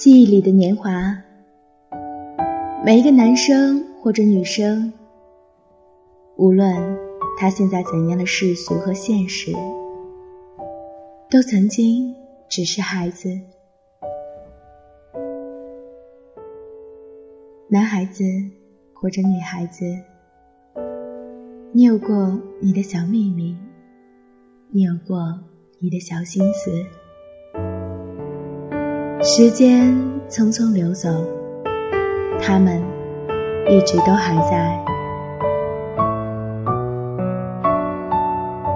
记忆里的年华，每一个男生或者女生，无论他现在怎样的世俗和现实，都曾经只是孩子。男孩子或者女孩子，你有过你的小秘密，你有过你的小心思。时间匆匆流走，他们一直都还在。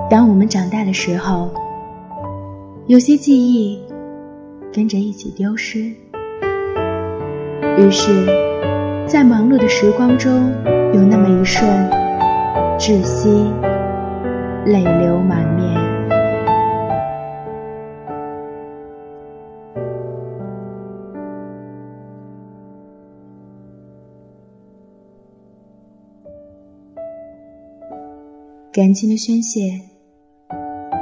当我们长大的时候，有些记忆跟着一起丢失，于是。在忙碌的时光中，有那么一瞬窒息，泪流满面。感情的宣泄，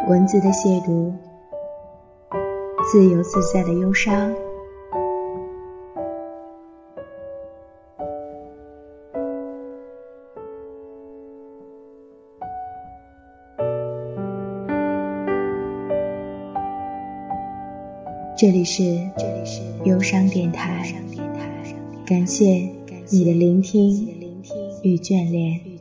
文字的亵渎，自由自在的忧伤。这里是忧伤电台，感谢你的聆听与眷恋。